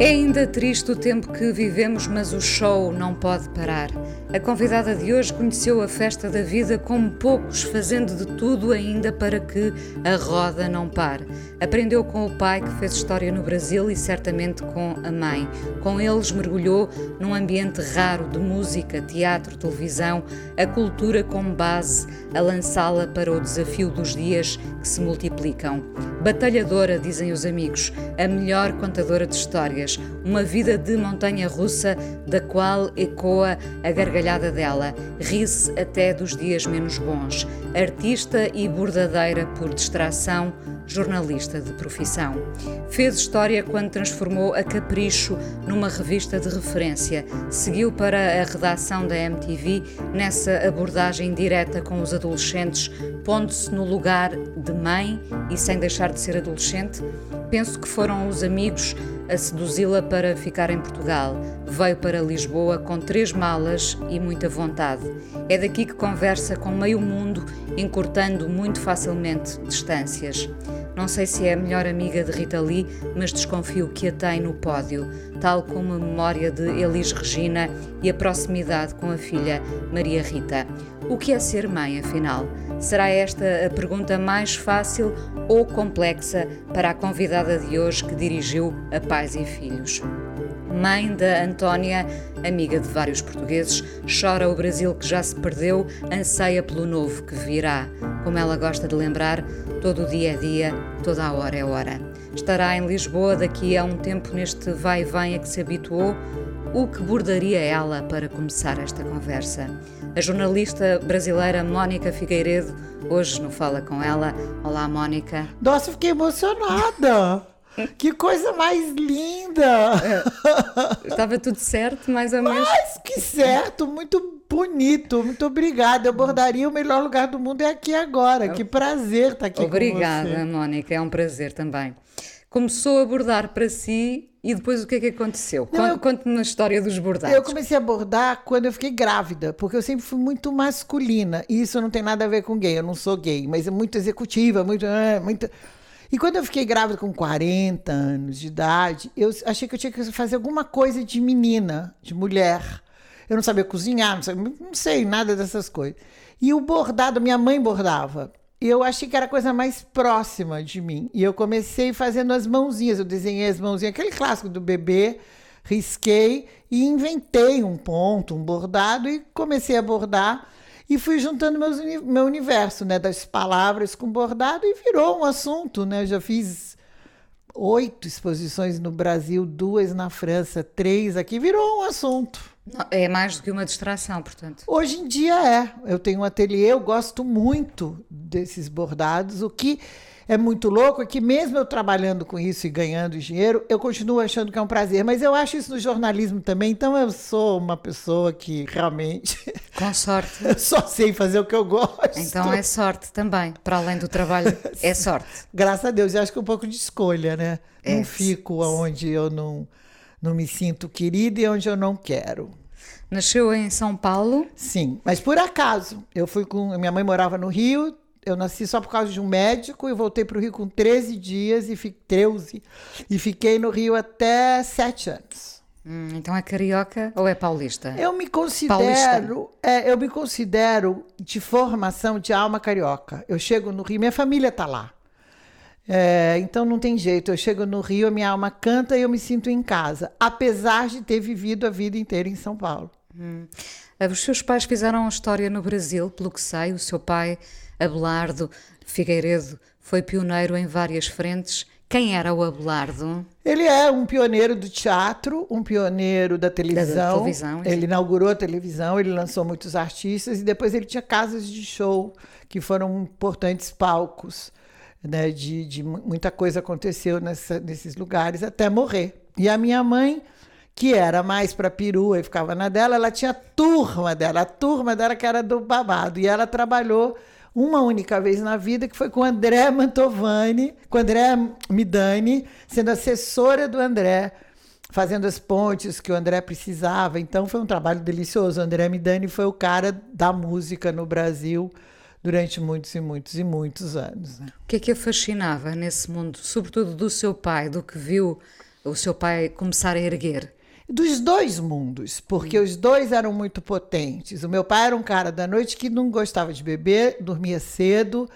É ainda triste o tempo que vivemos, mas o show não pode parar. A convidada de hoje conheceu a festa da vida como poucos, fazendo de tudo ainda para que a roda não pare. Aprendeu com o pai que fez história no Brasil e certamente com a mãe. Com eles mergulhou num ambiente raro de música, teatro, televisão, a cultura como base, a lançá-la para o desafio dos dias que se multiplicam. Batalhadora, dizem os amigos, a melhor contadora de histórias, uma vida de montanha russa da qual ecoa a garganta gargalhada dela, ri-se até dos dias menos bons. Artista e bordadeira por distração, jornalista de profissão. Fez história quando transformou a Capricho numa revista de referência. Seguiu para a redação da MTV nessa abordagem direta com os adolescentes, pondo-se no lugar de mãe e sem deixar de ser adolescente. Penso que foram os amigos a seduzi-la para ficar em Portugal. Veio para Lisboa com três malas e muita vontade. É daqui que conversa com meio mundo, encurtando muito facilmente distâncias. Não sei se é a melhor amiga de Rita Lee, mas desconfio que a tem no pódio, tal como a memória de Elis Regina e a proximidade com a filha Maria Rita. O que é ser mãe, afinal? Será esta a pergunta mais fácil ou complexa para a convidada de hoje que dirigiu a Pais e Filhos? Mãe da Antónia, amiga de vários portugueses, chora o Brasil que já se perdeu, anseia pelo novo que virá. Como ela gosta de lembrar, todo o dia é dia, toda a hora é hora. Estará em Lisboa daqui a um tempo neste vai e vem a que se habituou. O que bordaria ela para começar esta conversa? A jornalista brasileira Mónica Figueiredo, hoje no Fala Com Ela. Olá, Mónica. Nossa, fiquei emocionada! Que coisa mais linda! É, estava tudo certo, mais ou menos. Mas que certo, muito bonito, muito obrigada. Eu bordaria o melhor lugar do mundo é aqui agora. Que prazer estar aqui Obrigada, com você. Mônica, é um prazer também. Começou a bordar para si e depois o que é que aconteceu? Conte-me a história dos bordados. Eu comecei a bordar quando eu fiquei grávida, porque eu sempre fui muito masculina. E isso não tem nada a ver com gay, eu não sou gay, mas é muito executiva, muito. É, muito... E quando eu fiquei grávida com 40 anos de idade, eu achei que eu tinha que fazer alguma coisa de menina, de mulher. Eu não sabia cozinhar, não, sabia, não sei nada dessas coisas. E o bordado, minha mãe bordava. Eu achei que era a coisa mais próxima de mim. E eu comecei fazendo as mãozinhas. Eu desenhei as mãozinhas, aquele clássico do bebê, risquei e inventei um ponto, um bordado e comecei a bordar e fui juntando meus, meu universo, né, das palavras com bordado e virou um assunto, né? Eu já fiz oito exposições no Brasil, duas na França, três aqui, virou um assunto. É mais do que uma distração, portanto. Hoje em dia é. Eu tenho um ateliê, eu gosto muito desses bordados, o que é muito louco é que mesmo eu trabalhando com isso e ganhando dinheiro, eu continuo achando que é um prazer. Mas eu acho isso no jornalismo também, então eu sou uma pessoa que realmente. Com sorte. só sei fazer o que eu gosto. Então é sorte também, para além do trabalho, é sorte. Graças a Deus, eu acho que é um pouco de escolha, né? É. Não fico onde eu não, não me sinto querida e onde eu não quero. Nasceu em São Paulo? Sim, mas por acaso. Eu fui com. Minha mãe morava no Rio, eu nasci só por causa de um médico e voltei para o Rio com 13 dias e fiquei 13 e fiquei no Rio até 7 anos. Hum, então é carioca ou é paulista? Eu me considero, é, eu me considero de formação de alma carioca. Eu chego no Rio, minha família está lá. É, então não tem jeito. Eu chego no Rio, a minha alma canta e eu me sinto em casa, apesar de ter vivido a vida inteira em São Paulo. Hum. Os seus pais fizeram história no Brasil, pelo que sei. O seu pai Abelardo Figueiredo foi pioneiro em várias frentes. Quem era o Abelardo? Ele é um pioneiro do teatro, um pioneiro da televisão. Da televisão ele inaugurou a televisão, ele lançou muitos artistas e depois ele tinha casas de show que foram importantes palcos. Né, de, de muita coisa aconteceu nessa, nesses lugares até morrer. E a minha mãe, que era mais para perua e ficava na dela, ela tinha a turma dela, a turma dela que era do babado. E ela trabalhou uma única vez na vida, que foi com o André Mantovani, com o André Midani, sendo assessora do André, fazendo as pontes que o André precisava. Então foi um trabalho delicioso. O André Midani foi o cara da música no Brasil durante muitos e muitos e muitos anos. Né? O que é que a fascinava nesse mundo, sobretudo do seu pai, do que viu o seu pai começar a erguer? Dos dois mundos, porque os dois eram muito potentes. O meu pai era um cara da noite que não gostava de beber, dormia cedo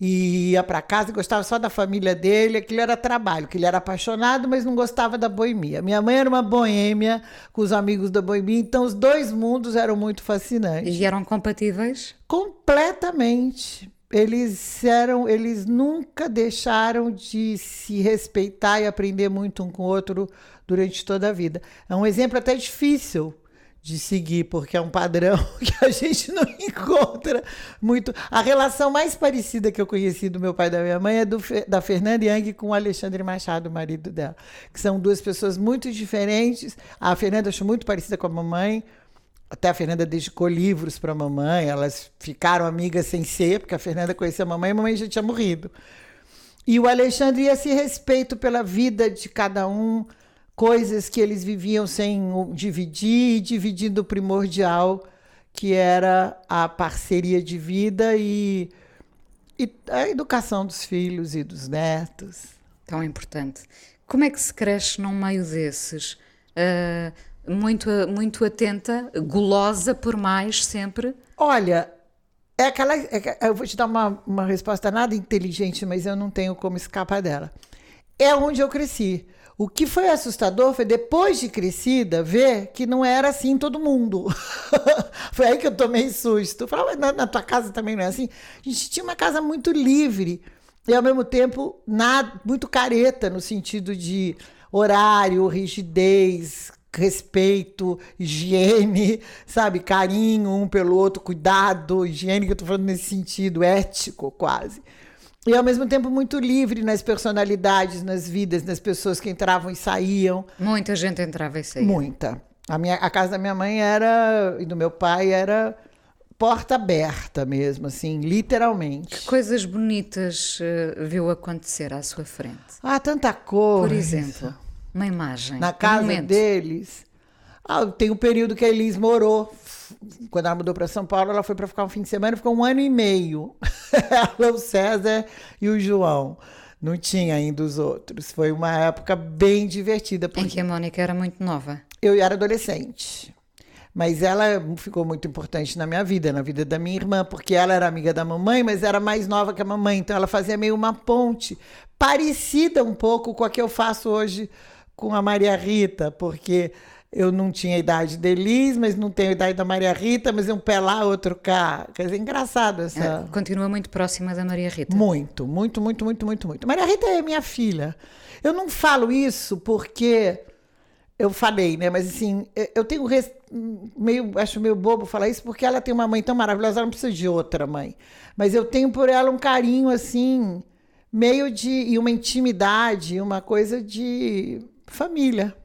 e ia para casa e gostava só da família dele. Aquilo era trabalho, que ele era apaixonado, mas não gostava da boemia. Minha mãe era uma boêmia com os amigos da boemia, então os dois mundos eram muito fascinantes. E eram compatíveis? Completamente. Eles eram, eles nunca deixaram de se respeitar e aprender muito um com o outro durante toda a vida. É um exemplo até difícil de seguir, porque é um padrão que a gente não encontra muito. A relação mais parecida que eu conheci do meu pai e da minha mãe é do, da Fernanda Yang com o Alexandre Machado, o marido dela, que são duas pessoas muito diferentes. A Fernanda achou muito parecida com a mamãe. Até a Fernanda dedicou livros para a mamãe, elas ficaram amigas sem ser, porque a Fernanda conhecia a mamãe e a mamãe já tinha morrido. E o Alexandre ia esse respeito pela vida de cada um, coisas que eles viviam sem dividir e dividindo o primordial, que era a parceria de vida e, e a educação dos filhos e dos netos. Tão importante. Como é que se cresce num meio desses? Uh, muito, muito atenta, gulosa por mais sempre? Olha, é aquela. É, eu vou te dar uma, uma resposta nada inteligente, mas eu não tenho como escapar dela. É onde eu cresci. O que foi assustador foi depois de crescida ver que não era assim todo mundo. foi aí que eu tomei susto. Falava, na, na, tua casa também não é assim? A gente tinha uma casa muito livre e ao mesmo tempo nada, muito careta no sentido de horário, rigidez, respeito, higiene, sabe? Carinho um pelo outro, cuidado, higiene que eu tô falando nesse sentido, ético quase. E ao mesmo tempo muito livre nas personalidades, nas vidas, nas pessoas que entravam e saíam. Muita gente entrava e saía. Muita. A, minha, a casa da minha mãe era, e do meu pai era porta aberta mesmo, assim, literalmente. Que coisas bonitas uh, viu acontecer à sua frente? Ah, tanta coisa. Por exemplo, uma imagem. Na casa um deles. Ah, tem um período que a Elis morou quando ela mudou para São Paulo, ela foi para ficar um fim de semana, ficou um ano e meio. ela, o César e o João. Não tinha ainda os outros. Foi uma época bem divertida. Porque... Em que a Mônica era muito nova. Eu era adolescente. Mas ela ficou muito importante na minha vida, na vida da minha irmã, porque ela era amiga da mamãe, mas era mais nova que a mamãe. Então ela fazia meio uma ponte, parecida um pouco com a que eu faço hoje com a Maria Rita, porque eu não tinha a idade de Elis, mas não tenho a idade da Maria Rita, mas um pé lá, outro cá. Quer dizer, engraçado essa. É, continua muito próxima da Maria Rita. Muito, muito, muito, muito, muito, muito. Maria Rita é minha filha. Eu não falo isso porque eu falei, né? Mas assim, eu tenho res... meio, acho meio bobo falar isso porque ela tem uma mãe tão maravilhosa, ela não precisa de outra mãe. Mas eu tenho por ela um carinho assim, meio de e uma intimidade, uma coisa de família.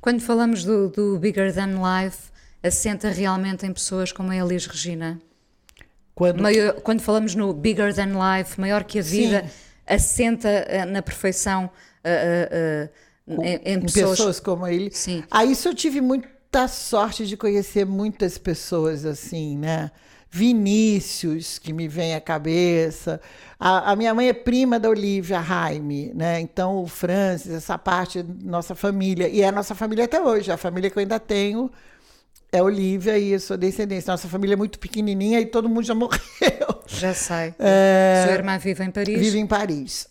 Quando falamos do, do Bigger Than Life, assenta realmente em pessoas como a Elis Regina? Quando, Maior, quando falamos no Bigger Than Life, maior que a vida, Sim. assenta eh, na perfeição uh, uh, uh, em, em, pessoas... pessoas como ele. Sim. Ah, isso eu tive muita sorte de conhecer muitas pessoas assim, né? Vinícius, que me vem à cabeça. A, a, minha mãe é prima da Olivia Jaime, né? Então, o Francis, essa parte da nossa família. E é a nossa família até hoje. A família que eu ainda tenho é Olivia e eu sou descendência. Nossa família é muito pequenininha e todo mundo já morreu. Já sei. É, Sua irmã vive em Paris? Vive em Paris.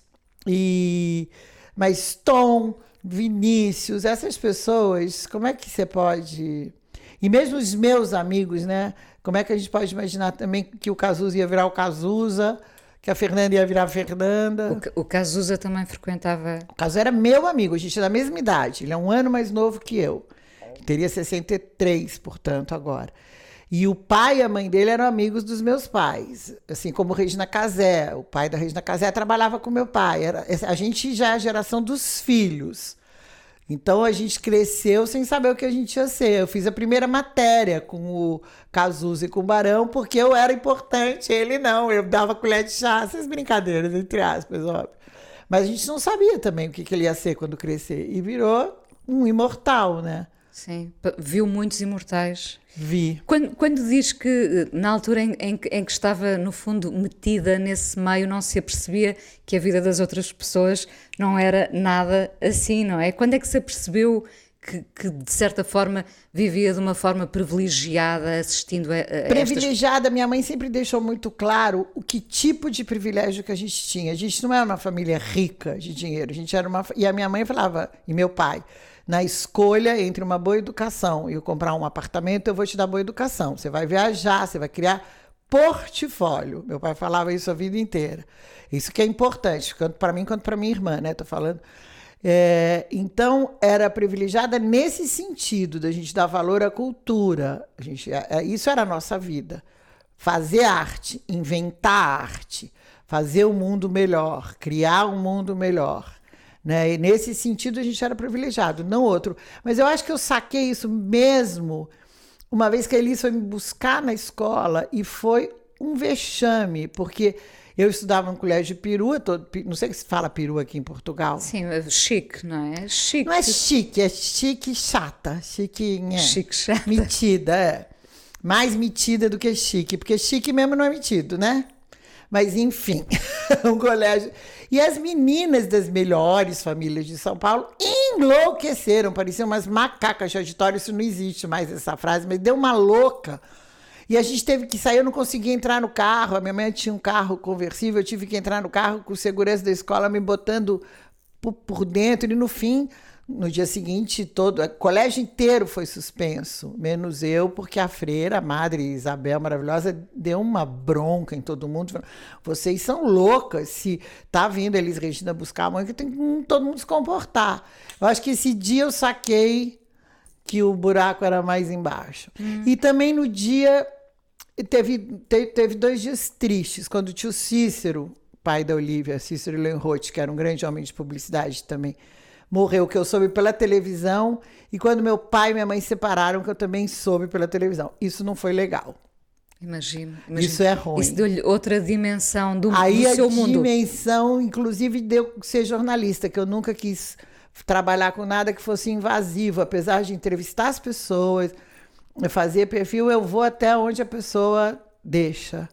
E, mas Tom, Vinícius, essas pessoas, como é que você pode... E mesmo os meus amigos, né? Como é que a gente pode imaginar também que o Cazuza ia virar o Cazuza, que a Fernanda ia virar a Fernanda? O, o Cazuza também frequentava. O Cazuza era meu amigo, a gente é da mesma idade. Ele é um ano mais novo que eu. Teria 63, portanto, agora. E o pai e a mãe dele eram amigos dos meus pais, assim como Regina Casé. O pai da Regina Casé trabalhava com meu pai. Era, a gente já é a geração dos filhos. Então a gente cresceu sem saber o que a gente ia ser. Eu fiz a primeira matéria com o Cazuza e com o Barão, porque eu era importante, ele não. Eu dava colher de chá, essas brincadeiras, entre aspas, óbvio. Mas a gente não sabia também o que, que ele ia ser quando crescer. E virou um imortal, né? Sim, viu muitos imortais. Vi. Quando, quando diz que na altura em, em que- em que estava, no fundo, metida nesse meio, não se apercebia que a vida das outras pessoas não era nada assim, não é? Quando é que se apercebeu que, que, de certa forma, vivia de uma forma privilegiada assistindo a, a estas... Privilegiada, minha mãe sempre deixou muito claro o que tipo de privilégio que a gente tinha. A gente não era uma família rica de dinheiro, a gente era uma. E a minha mãe falava, e meu pai, na escolha entre uma boa educação e comprar um apartamento, eu vou te dar boa educação. Você vai viajar, você vai criar portfólio. Meu pai falava isso a vida inteira. Isso que é importante, tanto para mim quanto para minha irmã, né? Tô falando. É, então, era privilegiada nesse sentido, da gente dar valor à cultura. A gente, é, isso era a nossa vida. Fazer arte, inventar arte, fazer o um mundo melhor, criar um mundo melhor. Né? E nesse sentido, a gente era privilegiado, não outro. Mas eu acho que eu saquei isso mesmo uma vez que a Elis foi me buscar na escola e foi um vexame, porque eu estudava no colégio de perua, todo, não sei se fala perua aqui em Portugal. Sim, é chique, não é? Chique. Não é chique, é chique chata. Chique, é. Chique chata. Metida, é. Mais metida do que chique, porque chique mesmo não é metido, né? Mas, enfim, um colégio. E as meninas das melhores famílias de São Paulo enlouqueceram, pareciam umas macacas de auditório. Isso não existe mais, essa frase, mas deu uma louca. E a gente teve que sair, eu não conseguia entrar no carro. A minha mãe tinha um carro conversível, eu tive que entrar no carro com o segurança da escola me botando por, por dentro. E no fim, no dia seguinte, todo o colégio inteiro foi suspenso, menos eu, porque a freira, a madre Isabel maravilhosa, deu uma bronca em todo mundo. Falando, Vocês são loucas. Se tá vindo Elis Regina buscar a mãe, que tem que hum, todo mundo se comportar. Eu acho que esse dia eu saquei que o buraco era mais embaixo. Hum. E também no dia teve, teve, teve dois dias tristes, quando o tio Cícero, pai da Olivia, Cícero Lenroth, que era um grande homem de publicidade também, morreu, que eu soube pela televisão, e quando meu pai e minha mãe se separaram, que eu também soube pela televisão. Isso não foi legal. Imagino, imagino. Isso é ruim. Isso deu-lhe outra dimensão do, Aí do seu mundo. a dimensão, inclusive, deu ser jornalista, que eu nunca quis trabalhar com nada que fosse invasivo, apesar de entrevistar as pessoas, fazer perfil, eu vou até onde a pessoa deixa.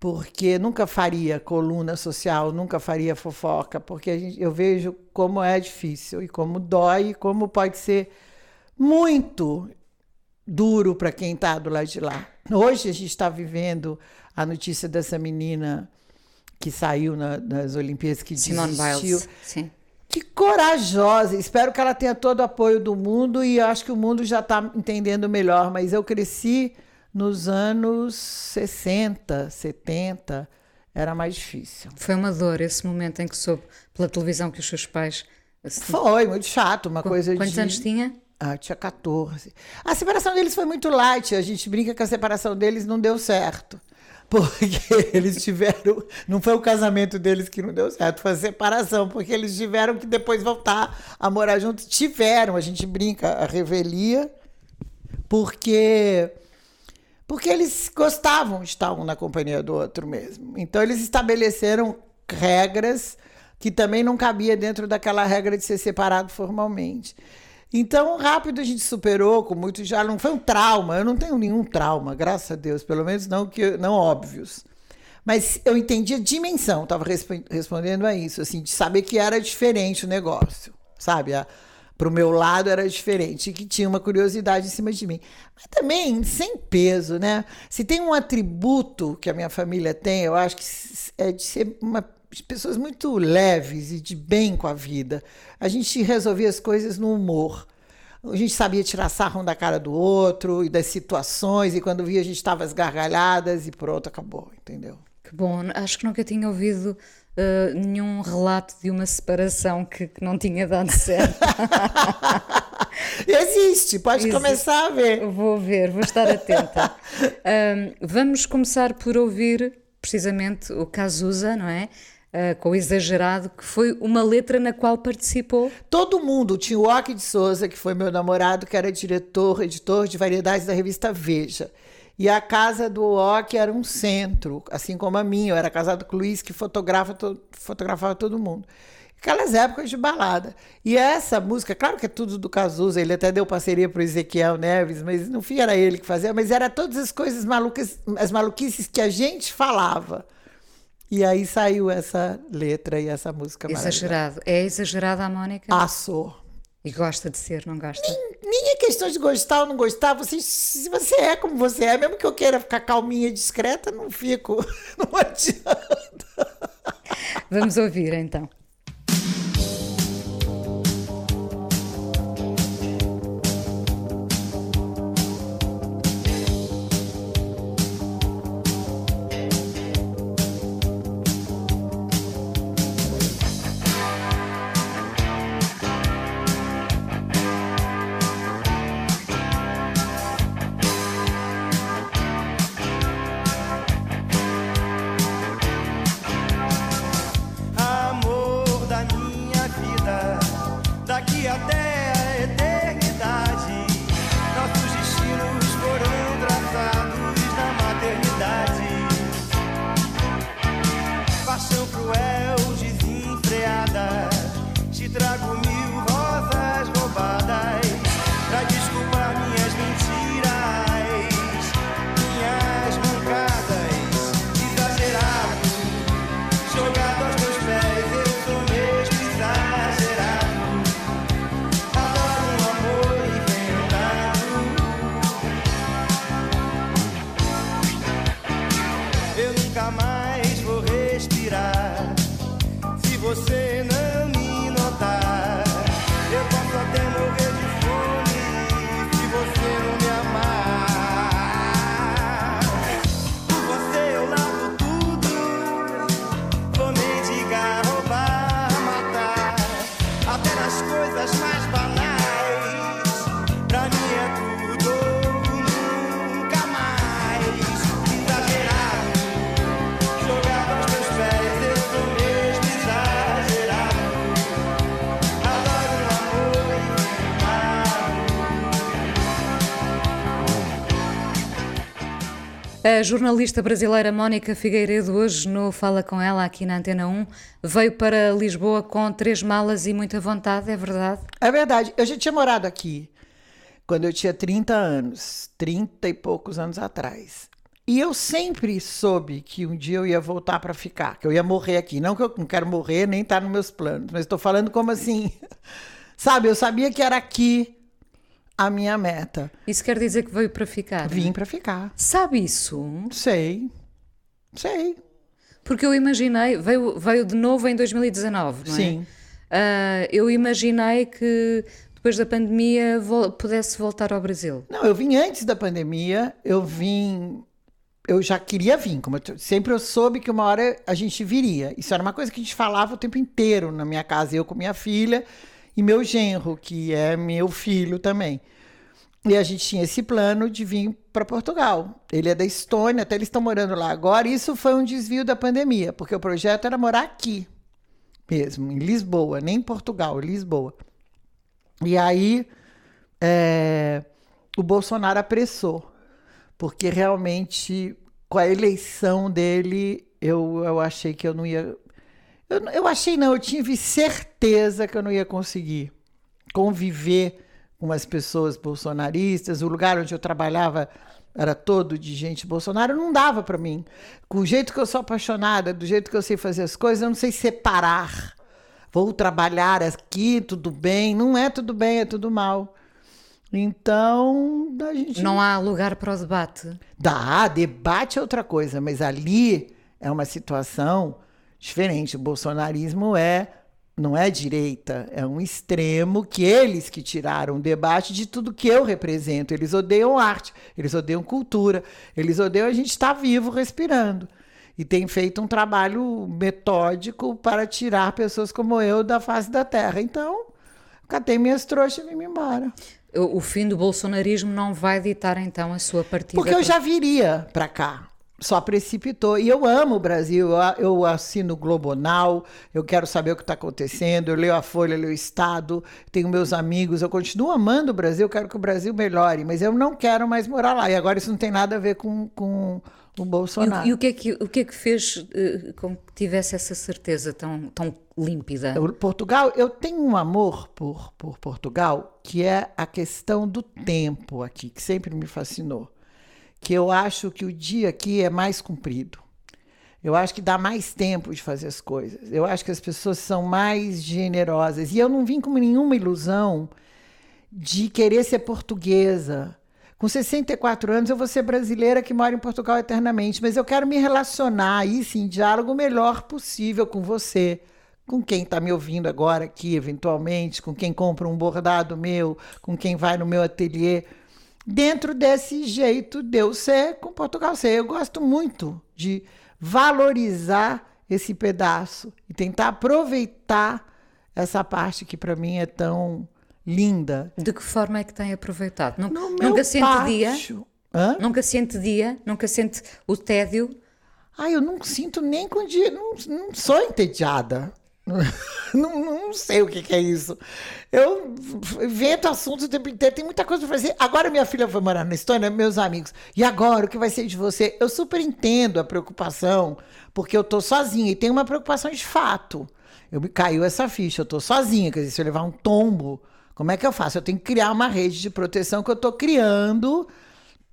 Porque nunca faria coluna social, nunca faria fofoca, porque gente, eu vejo como é difícil e como dói, e como pode ser muito duro para quem está do lado de lá. Hoje a gente está vivendo a notícia dessa menina que saiu na, nas Olimpíadas que Simone desistiu. Biles, sim. Que corajosa! Espero que ela tenha todo o apoio do mundo e acho que o mundo já está entendendo melhor. Mas eu cresci nos anos 60, 70, era mais difícil. Foi uma dor esse momento em que soube pela televisão que os seus pais. assim, Foi muito chato, uma Qu coisa Quantos de... anos tinha? Ah, tinha 14. A separação deles foi muito light. A gente brinca que a separação deles não deu certo. Porque eles tiveram. Não foi o casamento deles que não deu certo, foi a separação, porque eles tiveram que depois voltar a morar juntos. Tiveram, a gente brinca, a revelia, porque. Porque eles gostavam de estar um na companhia do outro mesmo. Então eles estabeleceram regras que também não cabia dentro daquela regra de ser separado formalmente. Então, rápido a gente superou, com muito já não foi um trauma. Eu não tenho nenhum trauma, graças a Deus, pelo menos não que não óbvios. Mas eu entendi a dimensão, estava resp respondendo a isso, assim, de saber que era diferente o negócio, sabe? Para o meu lado era diferente, que tinha uma curiosidade em cima de mim. Mas também sem peso, né? Se tem um atributo que a minha família tem, eu acho que é de ser uma de pessoas muito leves e de bem com a vida. A gente resolvia as coisas no humor. A gente sabia tirar sarro um da cara do outro e das situações, e quando via a gente estava às gargalhadas e pronto, acabou, entendeu? Que bom, acho que nunca tinha ouvido uh, nenhum relato de uma separação que, que não tinha dado certo. Existe, pode Existe. começar a ver. Vou ver, vou estar atenta. um, vamos começar por ouvir precisamente o Cazuza, não é? ah, com o exagerado, que foi uma letra na qual participou. Todo mundo, tinha o Ock de Souza, que foi meu namorado, que era diretor, editor de variedades da revista Veja. E a casa do Ock era um centro, assim como a minha. Eu era casado com o Luiz, que fotografa to fotografava todo mundo. Aquelas épocas de balada. E essa música, claro que é tudo do Cazuza, ele até deu parceria para o Ezequiel Neves, mas no fim era ele que fazia, mas era todas as coisas malucas, as maluquices que a gente falava. E aí saiu essa letra e essa música Exagerado. É exagerada a Mónica? Ah, sou. E gosta de ser, não gosta? Nem, nem é questão de gostar ou não gostar. Você, se você é como você é, mesmo que eu queira ficar calminha e discreta, não fico. Não adianta. Vamos ouvir então. A jornalista brasileira Mónica Figueiredo, hoje no Fala Com Ela, aqui na Antena 1, veio para Lisboa com três malas e muita vontade, é verdade? É verdade. Eu já tinha morado aqui quando eu tinha 30 anos, 30 e poucos anos atrás. E eu sempre soube que um dia eu ia voltar para ficar, que eu ia morrer aqui. Não que eu não quero morrer, nem tá nos meus planos, mas estou falando como assim. Sabe, eu sabia que era aqui a minha meta. Isso quer dizer que veio para ficar? Vim né? para ficar. Sabe isso? Sei. Sei. Porque eu imaginei, veio, veio de novo em 2019, não é? Sim. Uh, eu imaginei que depois da pandemia vo pudesse voltar ao Brasil. Não, eu vim antes da pandemia, eu vim. Eu já queria vir, como eu, sempre eu soube que uma hora a gente viria. Isso era uma coisa que a gente falava o tempo inteiro na minha casa, eu com minha filha e meu genro, que é meu filho também. E a gente tinha esse plano de vir para Portugal. Ele é da Estônia, até eles estão morando lá agora. Isso foi um desvio da pandemia, porque o projeto era morar aqui mesmo, em Lisboa, nem em Portugal, Lisboa. E aí é, o Bolsonaro apressou, porque realmente com a eleição dele eu, eu achei que eu não ia. Eu, eu achei não, eu tive certeza que eu não ia conseguir conviver com as pessoas bolsonaristas, o lugar onde eu trabalhava era todo de gente Bolsonaro, não dava para mim. Com o jeito que eu sou apaixonada, do jeito que eu sei fazer as coisas, eu não sei separar. Vou trabalhar aqui, tudo bem. Não é tudo bem, é tudo mal. Então, a gente. Não há lugar para o debate. Dá, debate é outra coisa, mas ali é uma situação diferente. O bolsonarismo é não é direita, é um extremo que eles que tiraram o debate de tudo que eu represento. Eles odeiam arte, eles odeiam cultura, eles odeiam a gente estar tá vivo respirando. E tem feito um trabalho metódico para tirar pessoas como eu da face da terra. Então, catei minhas trouxas e vim embora. O, o fim do bolsonarismo não vai ditar então a sua partida? Porque eu já viria para cá. Só precipitou. E eu amo o Brasil, eu, assino o Globonal, eu quero saber o que está acontecendo, eu leio a Folha, eu leio o Estado, tenho meus amigos, eu continuo amando o Brasil, eu quero que o Brasil melhore, mas eu não quero mais morar lá. E agora isso não tem nada a ver com, com o Bolsonaro. E, e o, que é que, o que é que fez uh, com que tivesse essa certeza tão, tão límpida? Portugal, eu tenho um amor por, por Portugal, que é a questão do tempo aqui, que sempre me fascinou que eu acho que o dia aqui é mais comprido. Eu acho que dá mais tempo de fazer as coisas. Eu acho que as pessoas são mais generosas. E eu não vim com nenhuma ilusão de querer ser portuguesa. Com 64 anos, eu vou ser brasileira que mora em Portugal eternamente, mas eu quero me relacionar aí, sim, em diálogo melhor possível com você, com quem está me ouvindo agora aqui, eventualmente, com quem compra um bordado meu, com quem vai no meu ateliê dentro desse jeito de eu ser com Portugal ser. Eu gosto muito de valorizar esse pedaço e tentar aproveitar essa parte que para mim é tão linda. De que forma é que tem aproveitado? nunca sente pátio. dia? Hã? Nunca sente dia? Nunca sente o tédio? Ah, eu não sinto nem com dia, não, não sou entediada. Não, não, sei o que, que, é isso. Eu invento assuntos o tempo inteiro, tem muita coisa para fazer. Agora minha filha foi morar na Estônia, meus amigos. E agora, o que vai ser de você? Eu super entendo a preocupação, porque eu tô sozinha e tem uma preocupação de fato. Eu me caiu essa ficha, eu tô sozinha, quer dizer, se eu levar um tombo, como é que eu faço? Eu tenho que criar uma rede de proteção que eu tô criando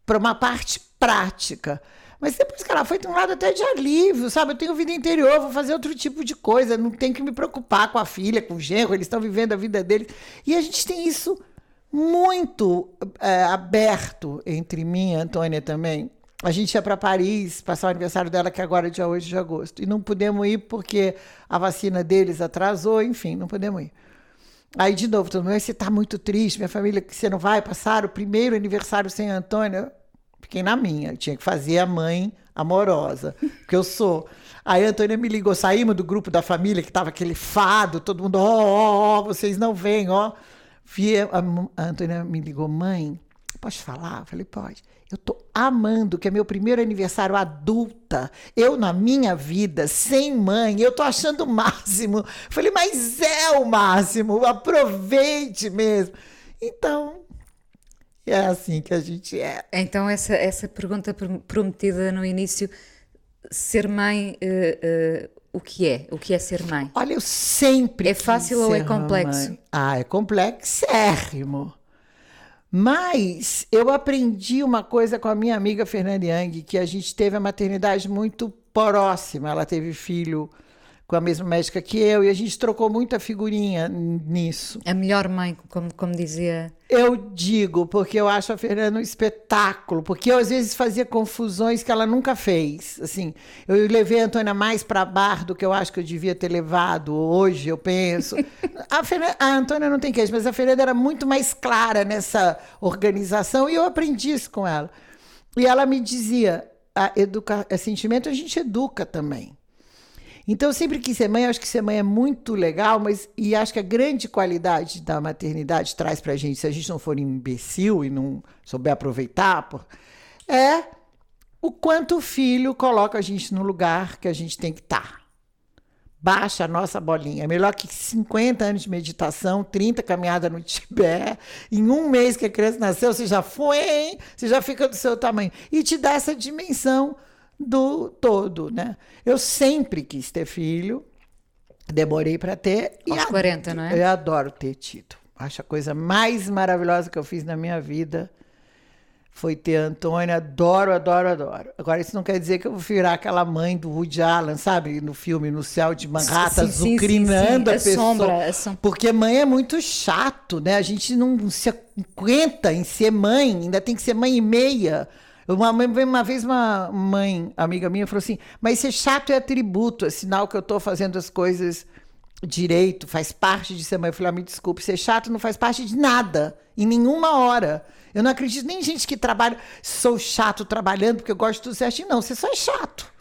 para uma parte prática. Mas depois que ela foi, tem um lado até de alívio, sabe? Eu tenho vida interior, vou fazer outro tipo de coisa, não tenho que me preocupar com a filha, com o genro, eles estão vivendo a vida deles. E a gente tem isso muito é, aberto entre mim e a Antônia também. A gente ia para Paris passar o aniversário dela, que agora é dia 8 de agosto. E não pudemos ir porque a vacina deles atrasou, enfim, não podemos ir. Aí, de novo, todo mundo, você está muito triste, minha família, que você não vai passar o primeiro aniversário sem a Antônia. Fiquei na minha. Eu tinha que fazer a mãe amorosa, porque eu sou. Aí a Antônia me ligou, saímos do grupo da família, que estava aquele fado, todo mundo, ó, ó, ó, vocês não vêm, ó. A, a Antônia me ligou, mãe, pode falar? Eu falei, pode. Eu tô amando, que é meu primeiro aniversário adulta. Eu, na minha vida, sem mãe, eu tô achando o máximo. Eu falei, mas é o máximo, aproveite mesmo. Então, é assim que a gente é. Então, essa, essa pergunta prometida no início, ser mãe, uh, uh, o que é? O que é ser mãe? Olha, eu sempre. É fácil ou é complexo? Mãe. Ah, é complexérrimo. Mas eu aprendi uma coisa com a minha amiga Fernanda Yang, que a gente teve a maternidade muito próxima. Ela teve filho com a mesma médica que eu, e a gente trocou muita figurinha nisso. A melhor mãe, como, como dizia. Eu digo, porque eu acho a Fernanda um espetáculo, porque eu às vezes fazia confusões que ela nunca fez. Assim, eu levei a Antônia mais para bar do que eu acho que eu devia ter levado hoje, eu penso. a, Fernanda, a Antônia não tem queijo, mas a Fernanda era muito mais clara nessa organização e eu aprendi isso com ela. E ela me dizia: a, educa, a sentimento a gente educa também. Então, sempre quis ser mãe, acho que ser mãe é muito legal, mas e acho que a grande qualidade da maternidade traz pra gente, se a gente não for imbecil e não souber aproveitar, é o quanto o filho coloca a gente no lugar que a gente tem que estar. Tá. Baixa a nossa bolinha. É melhor que 50 anos de meditação, 30 caminhada no Tibete. Em um mês que a criança nasceu, você já foi, hein? Você já fica do seu tamanho. E te dá essa dimensão do todo, né? Eu sempre quis ter filho, demorei para ter. Aos e 40, não é? Eu adoro ter tido. Acho a coisa mais maravilhosa que eu fiz na minha vida foi ter a Antônia. Adoro, adoro, adoro. Agora, isso não quer dizer que eu vou virar aquela mãe do Woody Allen, sabe? No filme No Céu de Manhattan, azucrinando a é pessoa. Sombra, é sombra. Porque mãe é muito chato, né? A gente não se aguenta em ser mãe, ainda tem que ser mãe e meia. Uma, uma vez uma mãe, amiga minha, falou assim: Mas ser chato é atributo, é sinal que eu estou fazendo as coisas direito, faz parte de ser mãe. Eu falei: ah, Me desculpe, ser chato não faz parte de nada, em nenhuma hora. Eu não acredito nem em gente que trabalha, sou chato trabalhando porque eu gosto de tudo certinho. Não, você só é chato.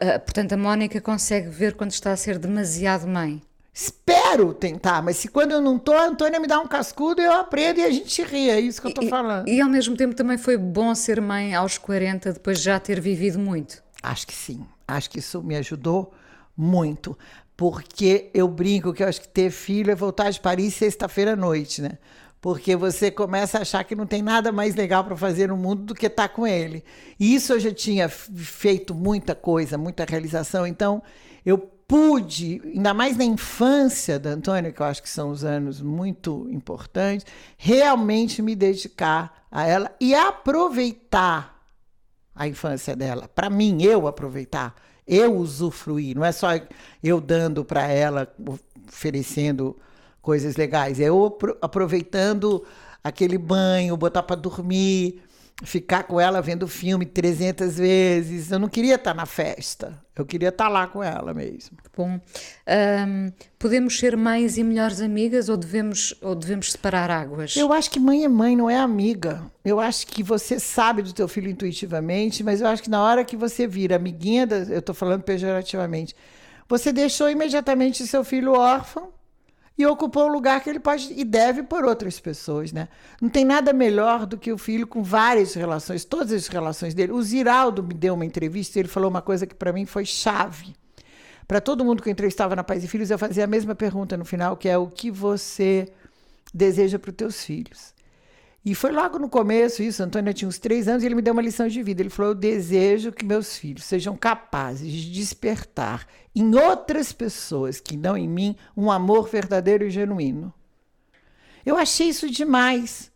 Eh, portanto, a Mónica consegue ver quando está a ser demasiado mãe. Espero tentar, mas se quando eu não tô, a Antônia me dá um cascudo, eu aprendo e a gente ri, é isso que eu tô e, falando. E ao mesmo tempo também foi bom ser mãe aos 40, depois de já ter vivido muito. Acho que sim. Acho que isso me ajudou muito. Porque eu brinco que eu acho que ter filho é voltar de Paris sexta-feira à noite, né? Porque você começa a achar que não tem nada mais legal para fazer no mundo do que estar com ele. E isso eu já tinha feito muita coisa, muita realização. Então, eu pude, ainda mais na infância da Antônia, que eu acho que são os anos muito importantes, realmente me dedicar a ela e aproveitar a infância dela. Para mim, eu aproveitar, eu usufruir. Não é só eu dando para ela, oferecendo coisas legais. É eu aproveitando aquele banho, botar para dormir, ficar com ela vendo filme 300 vezes. Eu não queria estar na festa, eu queria estar lá com ela mesmo. Bom, um, podemos ser mães e melhores amigas ou devemos, ou devemos separar águas? Eu acho que mãe é mãe, não é amiga. Eu acho que você sabe do teu filho intuitivamente, mas eu acho que na hora que você vira amiguinha, da, eu estou falando pejorativamente, você deixou imediatamente seu filho órfão e ocupou o lugar que ele pode e deve por outras pessoas, né? Não tem nada melhor do que o filho com várias relações, todas as relações dele. O Ziraldo me deu uma entrevista e ele falou uma coisa que para mim foi chave. Para todo mundo que eu entrevistava na Pais e Filhos, eu fazia a mesma pergunta no final, que é o que você deseja para os teus filhos. E foi logo no começo isso, Antônia tinha uns três anos e ele me deu uma lição de vida. Ele falou: Eu desejo que meus filhos sejam capazes de despertar em outras pessoas, que não em mim, um amor verdadeiro e genuíno. Eu achei isso demais.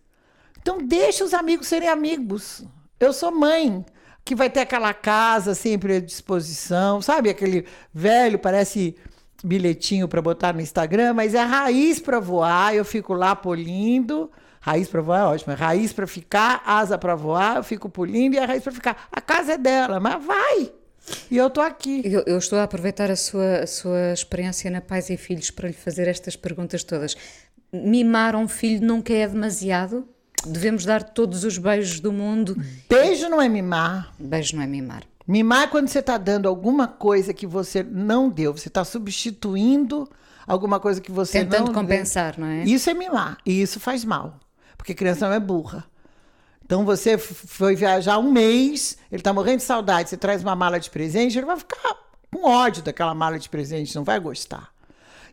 Então, deixa os amigos serem amigos. Eu sou mãe, que vai ter aquela casa sempre à disposição, sabe? Aquele velho, parece bilhetinho para botar no Instagram, mas é raiz para voar. Eu fico lá polindo Raiz para voar é ótimo. Raiz para ficar, asa para voar, eu fico pulindo e a raiz para ficar. A casa é dela, mas vai! E eu estou aqui. Eu, eu, estou a aproveitar a sua, a sua experiência na Pais e Filhos para lhe fazer estas perguntas todas. Mimar um filho nunca é demasiado? Devemos dar todos os beijos do mundo? Beijo não é mimar. Beijo não é mimar. Mimar é quando você está dando alguma coisa que você não deu. Você está substituindo alguma coisa que você Tentando não Tentando compensar, não é? Isso é mimar. E isso faz mal porque criança não é burra. Então você foi viajar um mês, ele está morrendo de saudade, você traz uma mala de presente, ele vai ficar com ódio daquela mala de presente, não vai gostar.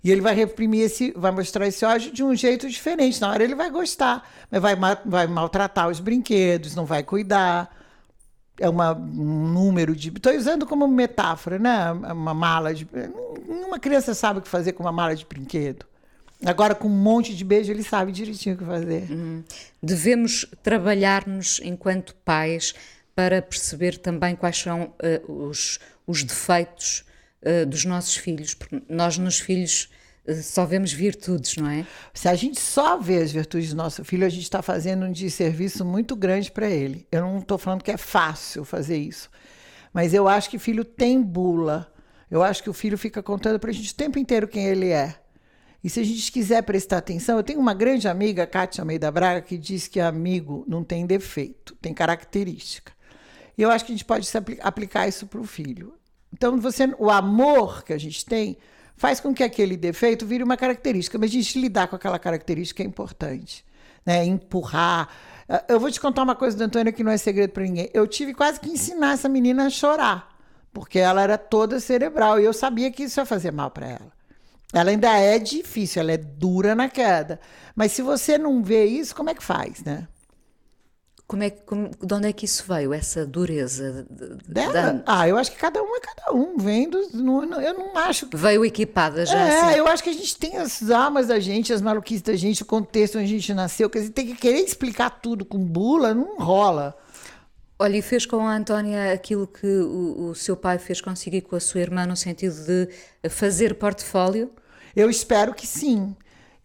E ele vai reprimir esse, vai mostrar esse ódio de um jeito diferente. Na hora ele vai gostar, mas vai, vai maltratar os brinquedos, não vai cuidar. É uma, um número de. Estou usando como metáfora, né? Uma mala de. Uma criança sabe o que fazer com uma mala de brinquedo. Agora, com um monte de beijo, ele sabe direitinho o que fazer. Hum. Devemos trabalhar-nos enquanto pais para perceber também quais são uh, os, os defeitos uh, dos nossos filhos, porque nós nos filhos uh, só vemos virtudes, não é? Se a gente só vê as virtudes do nosso filho, a gente está fazendo um desserviço muito grande para ele. Eu não estou falando que é fácil fazer isso, mas eu acho que filho tem bula. Eu acho que o filho fica contando para a gente o tempo inteiro quem ele é. E se a gente quiser prestar atenção, eu tenho uma grande amiga, Kátia Almeida Braga, que diz que amigo não tem defeito, tem característica. E eu acho que a gente pode aplicar isso para o filho. Então, você, o amor que a gente tem faz com que aquele defeito vire uma característica, mas a gente lidar com aquela característica é importante. Né? Empurrar. Ah, eu vou te contar uma coisa da Antônia que não é segredo para ninguém. Eu tive quase que ensinar essa menina a chorar, porque ela era toda cerebral e eu sabia que isso ia fazer mal para ela. Ela ainda é difícil, ela é dura na queda. Mas se você não vê isso, como é que faz, né? Como é, como, de onde é que isso veio, essa dureza? Dela? Da... Ah, eu acho que cada um é cada um, vendo. Não, eu não acho. Que... Veio equipada já. É, assim. eu acho que a gente tem as almas da gente, as maluquices da gente, o contexto onde a gente nasceu. Quer dizer, tem que querer explicar tudo com bula, não rola. Olha, e fez com a Antónia aquilo que o, o, seu pai fez consigo e com a sua irmã, no sentido de fazer portfólio? Eu espero que sim.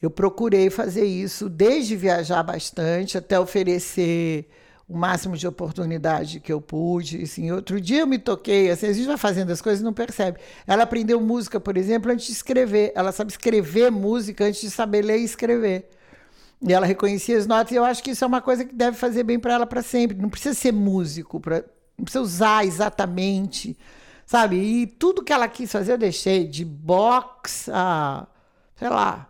Eu procurei fazer isso desde viajar bastante até oferecer o máximo de oportunidade que eu pude. Assim, outro dia eu me toquei, assim, a gente vai fazendo as coisas e não percebe. Ela aprendeu música, por exemplo, antes de escrever. Ela sabe escrever música antes de saber ler e escrever. E ela reconhecia as notas, e eu acho que isso é uma coisa que deve fazer bem para ela para sempre. Não precisa ser músico, pra, não precisa usar exatamente, sabe? E tudo que ela quis fazer eu deixei, de boxe a, sei lá,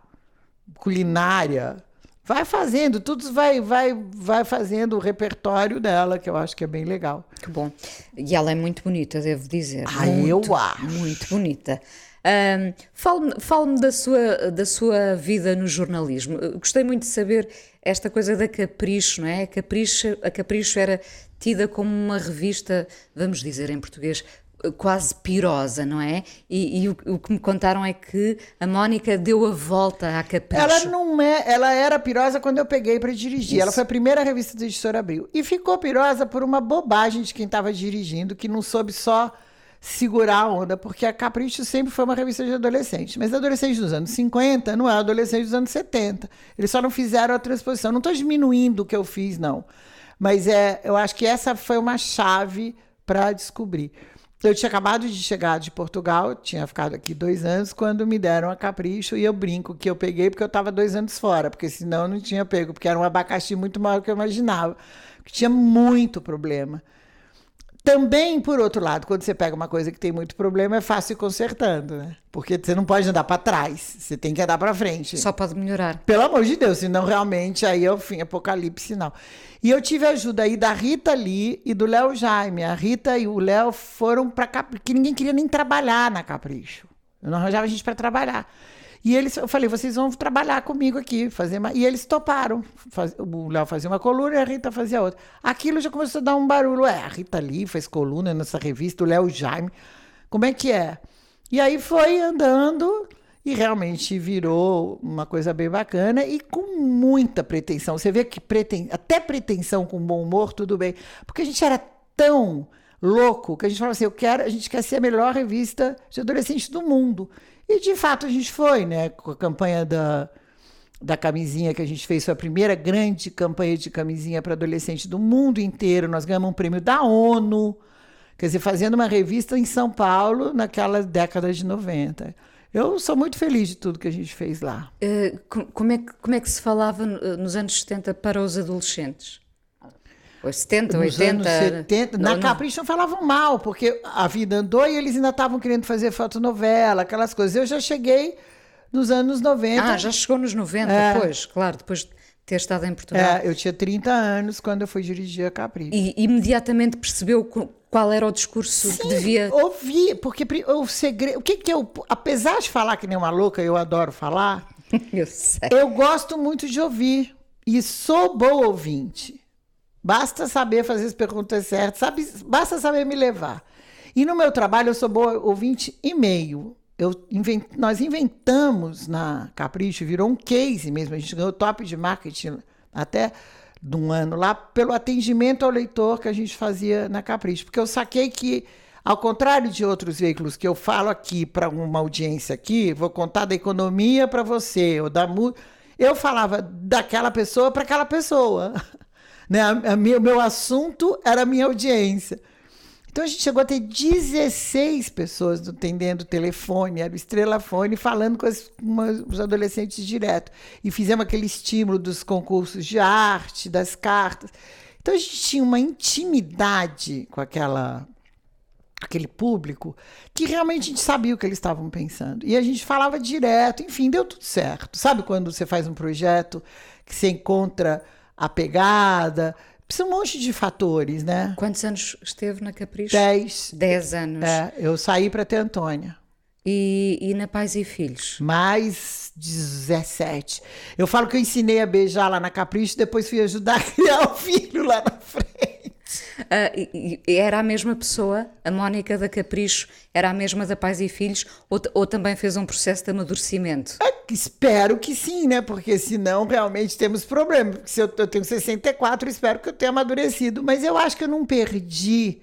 culinária, vai fazendo, tudo vai, vai, vai fazendo o repertório dela, que eu acho que é bem legal. Que bom. E ela é muito bonita, devo dizer. Ah, muito, eu acho. Muito bonita. Um, Fale-me fale da, sua, da sua vida no jornalismo. Gostei muito de saber esta coisa da Capricho, não é? A Capricho, a Capricho era tida como uma revista, vamos dizer em português, quase pirosa, não é? E, e o, o que me contaram é que a Mónica deu a volta à Capricho. Ela não é, ela era pirosa quando eu peguei para dirigir. Isso. Ela foi a primeira revista do editor Abril e ficou pirosa por uma bobagem de quem estava dirigindo, que não soube só segurar a onda, porque a Capricho sempre foi uma revista de adolescentes, mas adolescentes dos anos 50 não é adolescente dos anos 70. Eles só não fizeram a transposição. Não estou diminuindo o que eu fiz, não. Mas é, eu acho que essa foi uma chave para descobrir. Eu tinha acabado de chegar de Portugal, tinha ficado aqui dois anos, quando me deram a capricho, e eu brinco que eu peguei porque eu estava dois anos fora, porque senão eu não tinha pego, porque era um abacaxi muito maior do que eu imaginava, que tinha muito problema. Também, por outro lado, quando você pega uma coisa que tem muito problema, é fácil ir consertando, né? Porque você não pode andar para trás, você tem que andar para frente. Só pode melhorar. Pelo amor de Deus, senão realmente aí é o fim, apocalipse, não. E eu tive ajuda aí da Rita Lee e do Léo Jaime. A Rita e o Léo foram para Capricho, que ninguém queria nem trabalhar na Capricho. Eu não arranjava gente para trabalhar. E eles, eu falei, vocês vão trabalhar comigo aqui, fazer uma... E eles toparam. Faz... O Léo fazia uma coluna e a Rita fazia outra. Aquilo já começou a dar um barulho. É, a Rita Lee faz coluna nessa revista, o Léo Jaime. Como é que é? E aí foi andando e realmente virou uma coisa bem bacana e com muita pretensão. Você vê que preten... até pretensão com bom humor, tudo bem. Porque a gente era tão louco que a gente falava assim, eu quero, a gente quer ser a melhor revista de adolescente do mundo. E de fato a gente foi, né? Com a campanha da, da camisinha que a gente fez, foi a primeira grande campanha de camisinha para adolescente do mundo inteiro. Nós ganhamos um prêmio da ONU, quer dizer, fazendo uma revista em São Paulo naquela década de 90. Eu sou muito feliz de tudo que a gente fez lá. Uh, como, é que, como é que se falava nos anos 70 para os adolescentes? Ou 70, Nos 80? anos 70, na não- Capricho não falavam mal, porque a vida andou e eles ainda estavam querendo fazer fotonovela, aquelas coisas. Eu já cheguei nos anos 90. Ah, já chegou nos 90, É. pois, claro, depois de ter estado em Portugal. É, eu tinha 30 anos quando eu fui dirigir a Capricho. E imediatamente percebeu qual era o discurso que devia. Ouvi, porque o segredo. O que, que eu. Apesar de falar que nem uma louca, eu adoro falar, Eu sei. eu gosto muito de ouvir. E sou boa ouvinte. Basta saber fazer as perguntas certas, sabe, basta saber me levar. E no meu trabalho eu sou boa ouvinte e meio. Eu inven- nós inventamos na Capricho, virou um case mesmo. A gente ganhou top de marketing até de um ano lá, pelo atendimento ao leitor que a gente fazia na Capricho. Porque eu saquei que, ao contrário de outros veículos que eu falo aqui para uma audiência aqui, vou contar da economia para você, ou da. Eu falava daquela pessoa para aquela pessoa. Né? A, o meu assunto era a minha audiência. Então a gente chegou a ter 16 pessoas atendendo o telefone, era o estrelafone, falando com, as- com os adolescentes direto. E fizemos aquele estímulo dos concursos de arte, das cartas. Então a gente tinha uma intimidade com aquela aquele público que realmente a gente sabia o que eles estavam pensando. E a gente falava direto, enfim, deu tudo certo. Sabe quando você faz um projeto que você encontra a pegada? Precisa um monte de fatores, né? Quantos anos esteve na Capricho? Dez. 10 anos. É, eu saí para ter Antônia. E, e na Pais e Filhos? Mais 17. Eu falo que eu ensinei a beijar lá na Capricho, depois fui ajudar a criar o filho lá na frente. E era a mesma pessoa? A Mónica da Capricho era a mesma da Pais e Filhos? Ou, ou também fez um processo de amadurecimento? É, Espero que sim, né? Porque senão realmente temos problema. Porque se eu, eu tenho 64, espero que eu tenha amadurecido. Mas eu acho que eu não perdi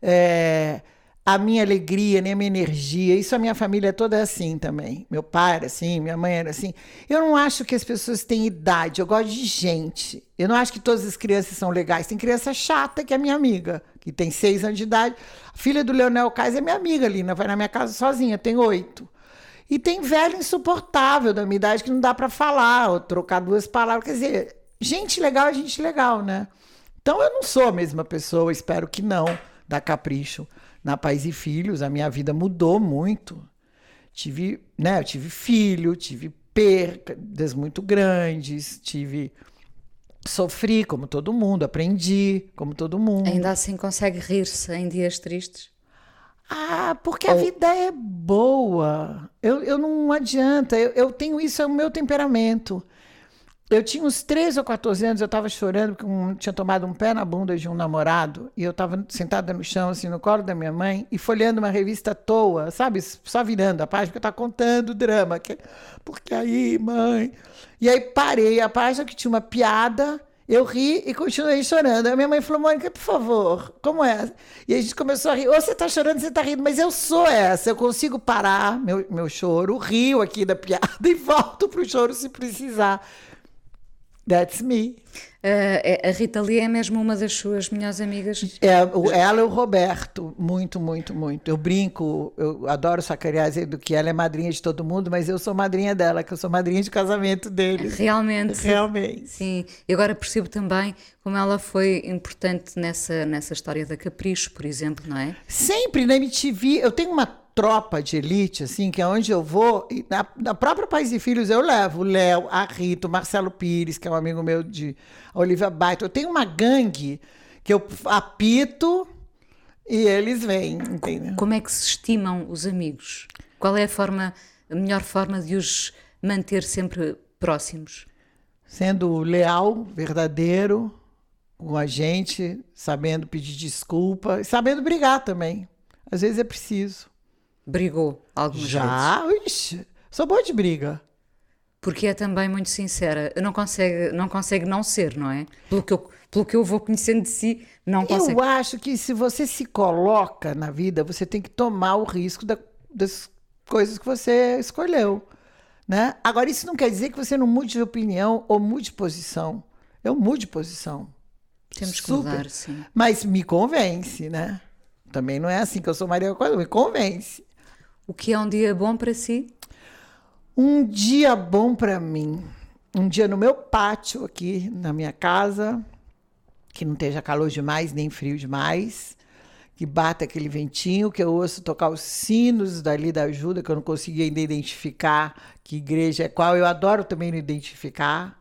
é, a minha alegria, nem a minha energia. Isso a minha família toda é assim também. Meu pai era assim, minha mãe era assim. Eu não acho que as pessoas têm idade. Eu gosto de gente. Eu não acho que todas as crianças são legais. Tem criança chata que é minha amiga, que tem seis anos de idade. A filha do Leonel Kais é minha amiga, Lina. Vai na minha casa sozinha, tem oito. E tem velho insuportável da minha idade que não dá para falar ou trocar duas palavras. Quer dizer, gente legal é gente legal, né? Então eu não sou a mesma pessoa, espero que não, da Capricho na Pais e Filhos. A minha vida mudou muito. Tive, né, eu tive filho, tive perdas muito grandes, tive sofri como todo mundo, aprendi como todo mundo. Ainda assim consegue rir-se em dias tristes? Ah, porque a vida é boa. Eu, eu não adianta. Eu, eu tenho isso, é o meu temperamento. Eu tinha uns 13 ou 14 anos, eu estava chorando porque um, tinha tomado um pé na bunda de um namorado e eu estava sentada no chão, assim, no colo da minha mãe e folheando uma revista à toa, sabe? Só virando a página, porque eu estava contando o drama. Que, porque aí, mãe. E aí parei a página que tinha uma piada, eu ri e continuei chorando. A minha mãe falou, Mônica, por favor, como é? E a gente começou a rir. Ou você está chorando, você está rindo, mas eu sou essa, eu consigo parar meu, meu choro, rio aqui da piada e volto pro choro se precisar. That's me. Uh, a Rita Lee é mesmo uma das suas melhores amigas? É, ela e o Roberto, muito, muito, muito. Eu brinco, eu adoro sacanear dizendo que ela é madrinha de todo mundo, mas eu sou madrinha dela, que eu sou madrinha de casamento deles. Realmente. Realmente. Sim, e agora percebo também como ela foi importante nessa, nessa história da Capricho, por exemplo, não é? Sempre na MTV, eu tenho uma tropa de elite, assim, que é onde eu vou, e na, na própria Pais e Filhos eu levo o Léo, a Rita, o Marcelo Pires, que é um amigo meu de Olivia Baito. Eu tenho uma gangue que eu apito e eles vêm, entendeu? Como é que se estimam os amigos? Qual é a forma, a melhor forma de os manter sempre próximos? Sendo leal, verdadeiro com a gente, sabendo pedir desculpa, e sabendo brigar também. Às vezes é preciso. Brigou algumas Já? vezes? Ixi, sou boa de briga. Porque é também muito sincera. Não consegue não, consegue não ser, não é? Pelo que, eu, pelo que eu vou conhecendo de si, não consegue. Eu acho que se você se coloca na vida, você tem que tomar o risco da, das coisas que você escolheu. Né? Agora, isso não quer dizer que você não mude de opinião ou mude de posição. Eu mude de posição. Temos que Super. mudar, sim. Mas me convence, né? Também não é assim que eu sou Maria Coelho, me convence. O que é um dia bom para si? Um dia bom para mim. Um dia no meu pátio aqui na minha casa, que não esteja calor demais nem frio demais, que bata aquele ventinho, que eu ouço tocar os sinos dali da ajuda, que eu não consegui ainda identificar que igreja é qual. Eu adoro também não identificar,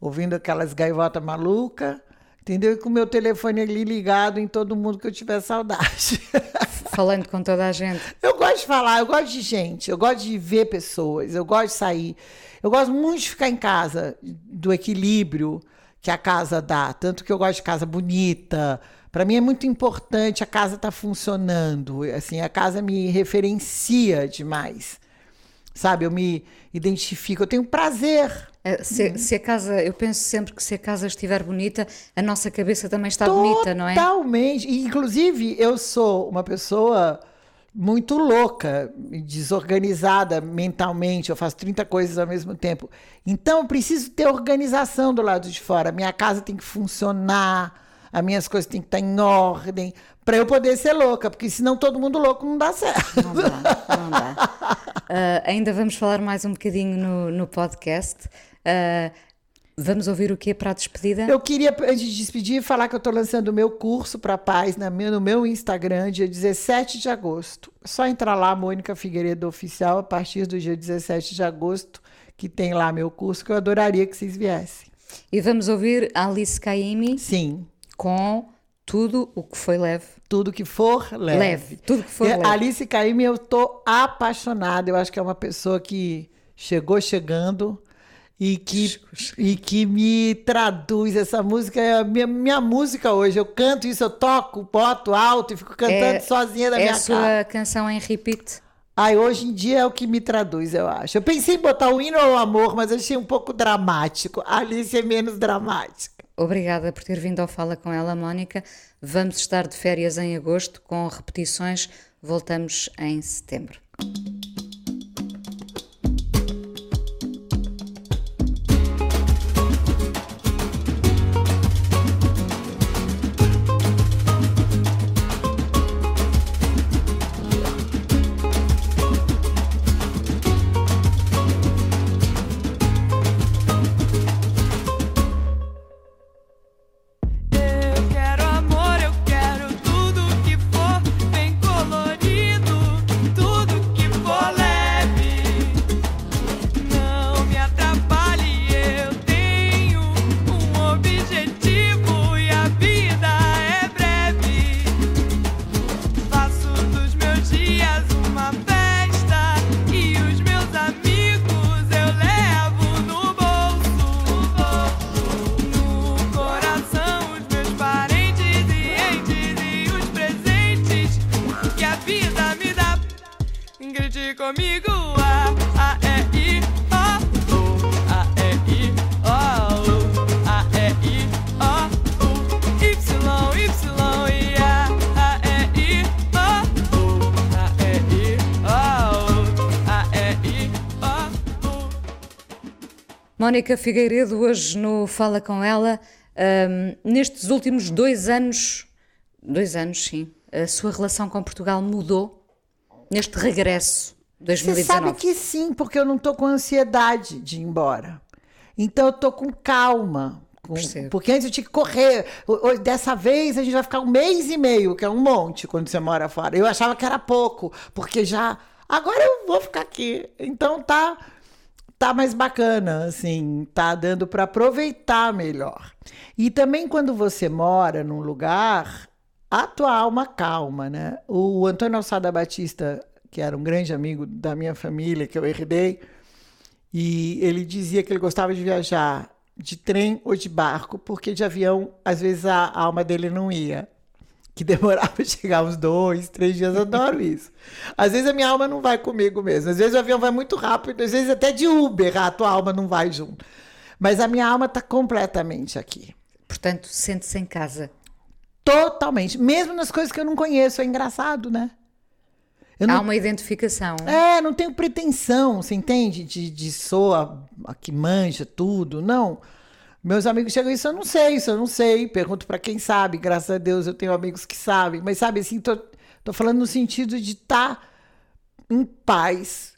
ouvindo aquelas gaivotas malucas, entendeu? E com o meu telefone ali ligado em todo mundo que eu tiver saudade. Falando com toda a gente. Eu gosto de falar, eu gosto de gente, eu gosto de ver pessoas, eu gosto de sair. Eu gosto muito de ficar em casa, do equilíbrio que a casa dá. Tanto que eu gosto de casa bonita. Para mim é muito importante a casa estar tá funcionando. Assim, a casa me referencia demais. Sabe, eu me identifico, eu tenho prazer. Eh, Se, se a casa, eu penso sempre que se a casa estiver bonita, a nossa cabeça também está bonita, não é? Totalmente. Inclusive, eu sou uma pessoa muito louca, desorganizada mentalmente. Eu faço 30 coisas ao mesmo tempo. Então, eu preciso ter organização do lado de fora. Minha casa tem que funcionar, as minhas coisas têm que estar em ordem, para eu poder ser louca, porque senão todo mundo louco não dá certo. Não dá, não dá. Uh, ainda vamos falar mais um bocadinho no, no podcast. Uh, vamos ouvir o que para a despedida? Eu queria, antes de despedir, falar que eu estou lançando o meu curso para paz na meu, no meu Instagram, dia 17 de agosto. É só entrar lá, Mônica Figueiredo Oficial, a partir do dia 17 de agosto, que tem lá meu curso, que eu adoraria que vocês viessem. E vamos ouvir Alice Caymmi Sim. com tudo o que foi leve. Tudo que for leve. Leve, tudo que for E leve. Alice Caymmi, eu tô apaixonada. Eu acho que é uma pessoa que chegou chegando e que, e que me traduz. Essa música é a minha, minha música hoje. Eu canto isso, eu toco, boto alto e fico cantando sozinha na é minha a sua casa. canção em repeat. Ai, hoje em dia é o que me traduz, eu acho. Eu pensei em botar o hino ao amor, mas achei um pouco dramático. A Alice é menos dramática. Obrigada por ter vindo ao Fala com ela, Mónica. Vamos estar de férias em agosto com repetições. Voltamos em setembro. Mónica Figueiredo, hoje no Fala Com Ela, ahm, nestes últimos dois anos, dois anos sim, a sua relação com Portugal mudou neste regresso Você 2019? sabe que sim, porque eu não tô com ansiedade de ir embora. Então eu tô com calma. com- porque antes eu tinha que correr. Dessa vez a gente vai ficar um mês e meio, que é um monte quando você mora fora. Eu achava que era pouco, porque já. Agora eu vou ficar aqui. Então tá. Tá mais bacana, assim, tá dando para aproveitar melhor. E também quando você mora num lugar, a tua alma calma, né? O Antônio Alçada Batista, que era um grande amigo da minha família, que eu herdei, e ele dizia que ele gostava de viajar de trem ou de barco, porque de avião, às vezes, a alma dele não ia. Que demorava a chegar uns dois, três dias. Eu adoro isso. Às vezes a minha alma não vai comigo mesmo. Às vezes o avião vai muito rápido, às vezes até de Uber a tua alma não vai junto. Mas a minha alma está completamente aqui. Portanto, sente-se em casa. Totalmente. Mesmo nas coisas que eu não conheço. É engraçado, né? Eu não Há uma identificação. É, não tenho pretensão, você entende? De, de sou a, a que manja tudo. Não. Meus amigos chegam isso, eu não sei, isso eu não sei. Pergunto para quem sabe. Graças a Deus eu tenho amigos que sabem. Mas sabe assim, tô, tô falando no sentido de estar em paz.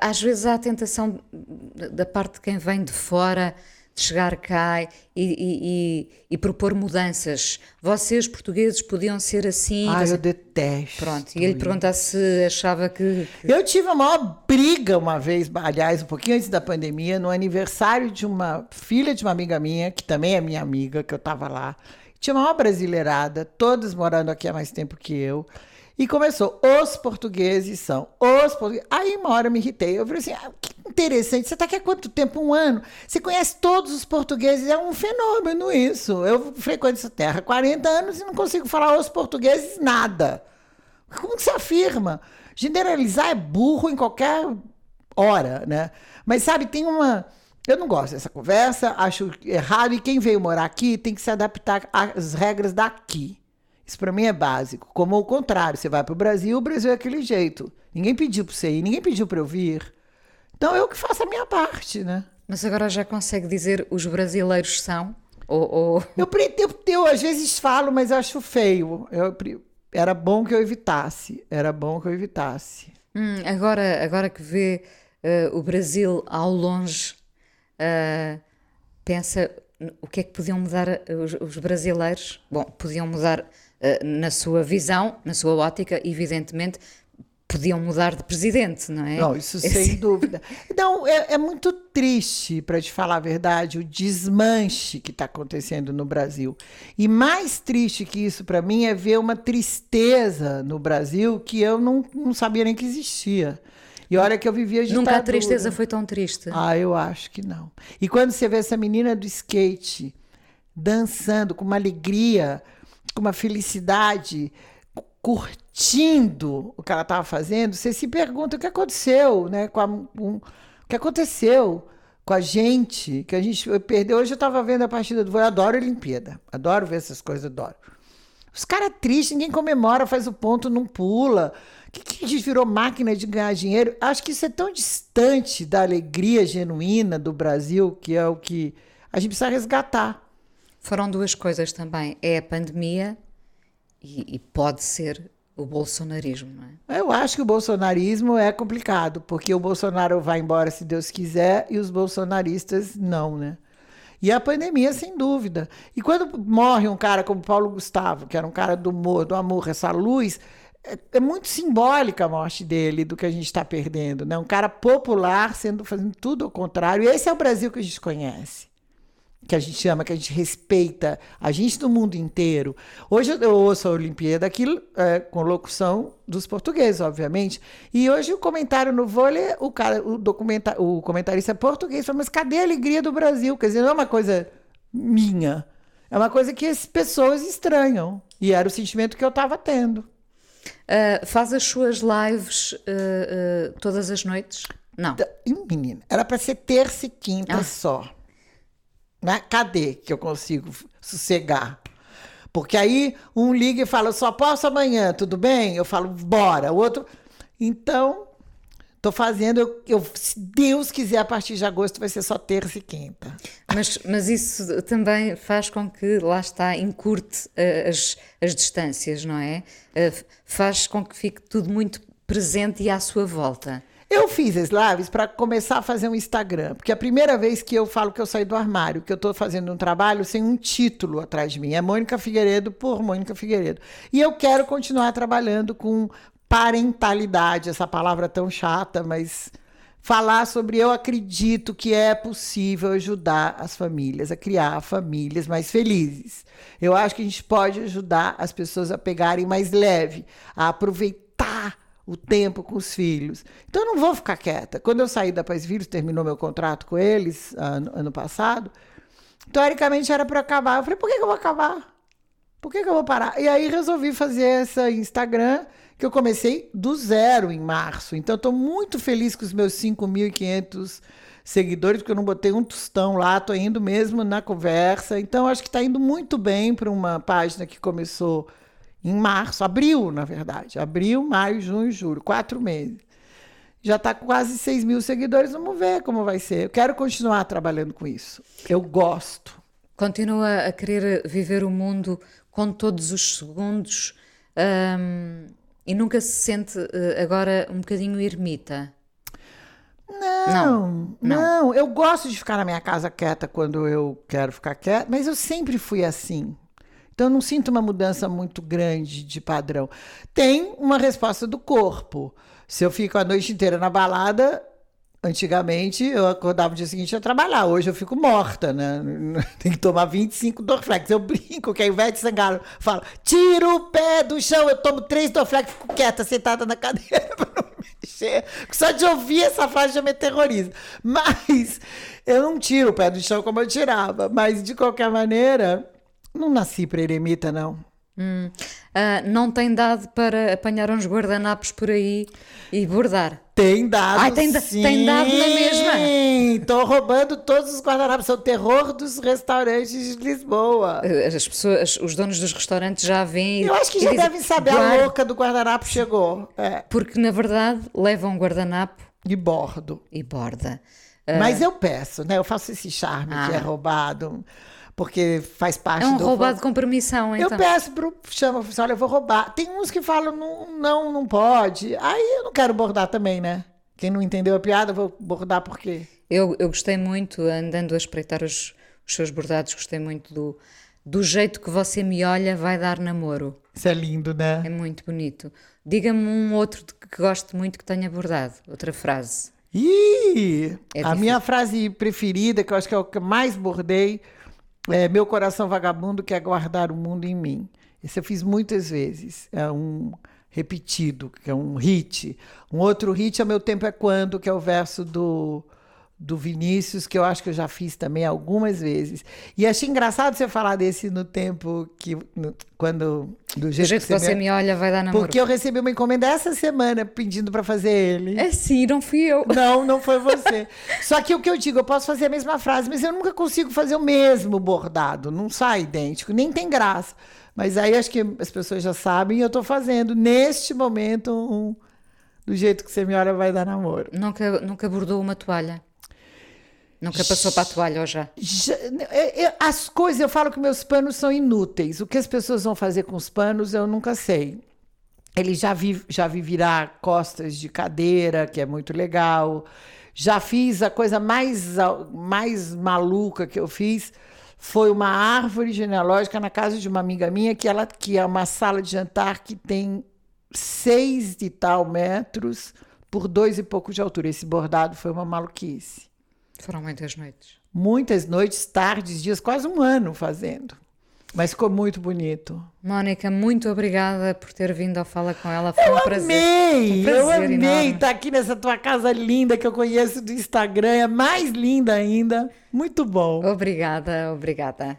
Às vezes há a tentação da parte de quem vem de fora de chegar cá e, e- e- e propor mudanças. Vocês, portugueses, podiam ser assim. Ai, Você- eu detesto. Pronto, e ele perguntar se achava que. que- Eu tive a maior briga uma vez, aliás, um pouquinho antes da pandemia, no aniversário de uma filha de uma amiga minha, que também é minha amiga, que eu tava lá. Tinha uma maior brasileirada, todos morando aqui há mais tempo que eu. E começou, os portugueses são, os portugueses. Aí uma hora eu me irritei. Eu falei assim, ah, que interessante, você está aqui há quanto tempo? Um ano? Você conhece todos os portugueses, é um fenômeno isso. Eu frequento essa terra há 40 anos e não consigo falar os portugueses nada. Como que você afirma? Generalizar é burro em qualquer hora, né? Mas sabe, tem uma. Eu não gosto dessa conversa, acho errado, e quem veio morar aqui tem que se adaptar às regras daqui. Isso para mim é básico. Como o contrário, você vai para o Brasil, o Brasil é aquele jeito. Ninguém pediu para você ir, ninguém pediu para eu vir. Então eu que faço a minha parte, né? Mas agora já consegue dizer os brasileiros são? Ou, ou- Eu, eu, eu às vezes falo, mas acho feio. Eu era bom que eu evitasse. Era bom que eu evitasse. Hum, agora, agora que vê eh, o Brasil ao longe, eh, pensa o que é que podiam mudar eh, os, os brasileiros? Bom, podiam mudar na sua visão, na sua ótica, evidentemente, podiam mudar de presidente, não é? Não, isso Esse- sem dúvida. Não, é, é muito triste, para te falar a verdade, o desmanche que está acontecendo no Brasil. E mais triste que isso para mim é ver uma tristeza no Brasil que eu não, não sabia nem que existia. E olha que eu vivia Nunca a tristeza foi tão triste. Ah, eu acho que não. E quando você vê essa menina do skate dançando com uma alegria, com uma felicidade, cu- curtindo o que ela estava fazendo, você se pergunta o que aconteceu, né? Com a- um- o que aconteceu com a gente, que a gente perdeu. Hoje eu estava vendo a partida do eu adoro Olimpíada, adoro ver essas coisas, adoro. Os caras tristes, ninguém comemora, faz o ponto, não pula. O que, que a gente virou máquina de ganhar dinheiro? Acho que isso é tão distante da alegria genuína do Brasil, que é o que a gente precisa resgatar. Foram duas coisas também. É a pandemia e, e pode ser o bolsonarismo, não é? Eu acho que o bolsonarismo é complicado, porque o Bolsonaro vai embora se Deus quiser e os bolsonaristas não, né? E a pandemia, sem dúvida. E quando morre um cara como Paulo Gustavo, que era um cara do humor, do amor, essa luz, é, é muito simbólica a morte dele, do que a gente está perdendo, né? Um cara popular sendo fazendo tudo ao contrário. E esse é o Brasil que a gente conhece que a gente chama, que a gente respeita, a gente do mundo inteiro. Hoje eu ouço a Olimpíada aqui é, com locução dos portugueses, obviamente, e hoje o comentário no vôlei, o, cara, o, documenta, o comentarista é português fala, mas cadê a alegria do Brasil? Quer dizer, não é uma coisa minha, é uma coisa que as pessoas estranham, e era o sentimento que eu estava tendo. Ah, faz as suas lives ah, ah, todas as noites? Não. Ih, Menina, era para ser terça e quinta Ah. só. Né? Cadê que eu consigo sossegar? Porque aí um liga e fala, só posso amanhã, tudo bem? Eu falo, bora. O outro. Então, tô fazendo. Eu, eu- se Deus quiser, a partir de agosto vai ser só terça e quinta. Mas, mas isso também faz com que, lá está, encurte ah, as, as distâncias, não é? F- faz com que fique tudo muito presente e à sua volta. Eu fiz as lives para começar a fazer um Instagram, porque é a primeira vez que eu falo que eu saí do armário, que eu estou fazendo um trabalho sem um título atrás de mim. É Mônica Figueiredo por Mônica Figueiredo. E eu quero continuar trabalhando com parentalidade, essa palavra tão chata, mas falar sobre eu acredito que é possível ajudar as famílias a criar famílias mais felizes. Eu acho que a gente pode ajudar as pessoas a pegarem mais leve, a aproveitar o tempo com os filhos. Então eu não vou ficar quieta. Quando eu saí da Paz Filhos, terminou meu contrato com eles ano, ano passado, teoricamente era para acabar. Eu falei, por que, que eu vou acabar? Por que, que eu vou parar? E aí resolvi fazer essa Instagram, que eu comecei do zero em março. Então estou muito feliz com os meus 5.500 seguidores, porque eu não botei um tostão lá, estou indo mesmo na conversa. Então acho que está indo muito bem para uma página que começou em março, abril, na verdade. Abril, maio, junho, julho, quatro meses. Já está com quase 6 mil seguidores, vamos ver como vai ser. Eu quero continuar trabalhando com isso. Eu gosto. Continua a querer viver o mundo com todos os segundos ahm, e nunca se sente eh, agora um bocadinho ermita. Não, não, Eu gosto de ficar na minha casa quieta quando eu quero ficar quieta, mas eu sempre fui assim. Então eu não sinto uma mudança muito grande de padrão. Tem uma resposta do corpo. Se eu fico a noite inteira na balada, antigamente eu acordava no dia seguinte a trabalhar. Hoje eu fico morta, né? Tem que tomar 25 Dorflex. Eu brinco que a Ivete Sangalo fala: tira o pé do chão, eu tomo três Dorflex, fico quieta, sentada na cadeira para não me mexer. Só de ouvir essa frase já me terroriza. Mas eu não tiro o pé do chão como eu tirava. Mas de qualquer maneira, não nasci para eremita, não. Hum. Ah, não tem dado para apanhar uns guardanapos por aí e bordar. Tem dado. Ai, tem da- sim. tem dado na mesma? Tô roubando todos os guardanapos. São o terror dos restaurantes de Lisboa. As pessoas, os donos dos restaurantes já vêm. e- Eu acho que e já dizem, devem saber. "Guarde", A louca do guardanapo chegou. É, Porque na verdade levam um guardanapo de bordo. e borda. Mas eu peço, né? Eu faço esse charme que é Ah. roubado, porque faz parte É um do. roubado com permissão, Eu então. peço pro chama, assim, olha, eu vou roubar. Tem uns que falam, não, não, não pode. Aí eu não quero bordar também, né? Quem não entendeu a piada, eu vou bordar por quê? Eu, eu gostei muito, andando a espreitar os, os seus bordados, gostei muito do, do jeito que você me olha, vai dar namoro. Isso é lindo, né? É muito bonito. Diga-me um outro que goste muito que tenha bordado. Outra frase. Ih, É a difícil. minha frase preferida, que eu acho que é o que mais bordei, é meu coração vagabundo quer guardar o mundo em mim. Esse eu fiz muitas vezes. É um repetido, que é um hit. Um outro hit é Meu Tempo é Quando, que é o verso do, do Vinícius, que eu acho que eu já fiz também algumas vezes. E achei engraçado você falar desse no tempo que. no- quando. Do Do jeito, jeito que você me olha, vai dar namoro. Porque eu recebi uma encomenda essa semana pedindo para fazer ele. É sim, não fui eu. Não, não foi você. Só que o que eu digo, eu posso fazer a mesma frase, mas eu nunca consigo fazer o mesmo bordado. Não sai idêntico, nem tem graça. Mas aí acho que as pessoas já sabem e eu estou fazendo, neste momento, um, do jeito que você me olha, vai dar namoro. Nunca, nunca bordou uma toalha. Nunca passou para a toalha ou já? É- é- as coisas, eu falo que meus panos são inúteis. O que as pessoas vão fazer com os panos, eu nunca sei. Ele já vi, já vi virar costas de cadeira, que é muito legal. Já fiz a coisa mais, mais maluca que eu fiz foi uma árvore genealógica na casa de uma amiga minha, que, ela, que é uma sala de jantar que tem seis e tal metros por dois e pouco de altura. Esse bordado foi uma maluquice. Foram muitas noites. Muitas noites, tardes, dias, quase um ano fazendo. Mas ficou muito bonito. Mónica, muito obrigada por ter vindo ao Fala com ela. Foi um prazer. Amei! Um eu prazer amei enorme. estar aqui nessa tua casa linda que eu conheço do Instagram. É mais linda ainda. Muito bom. Obrigada, obrigada.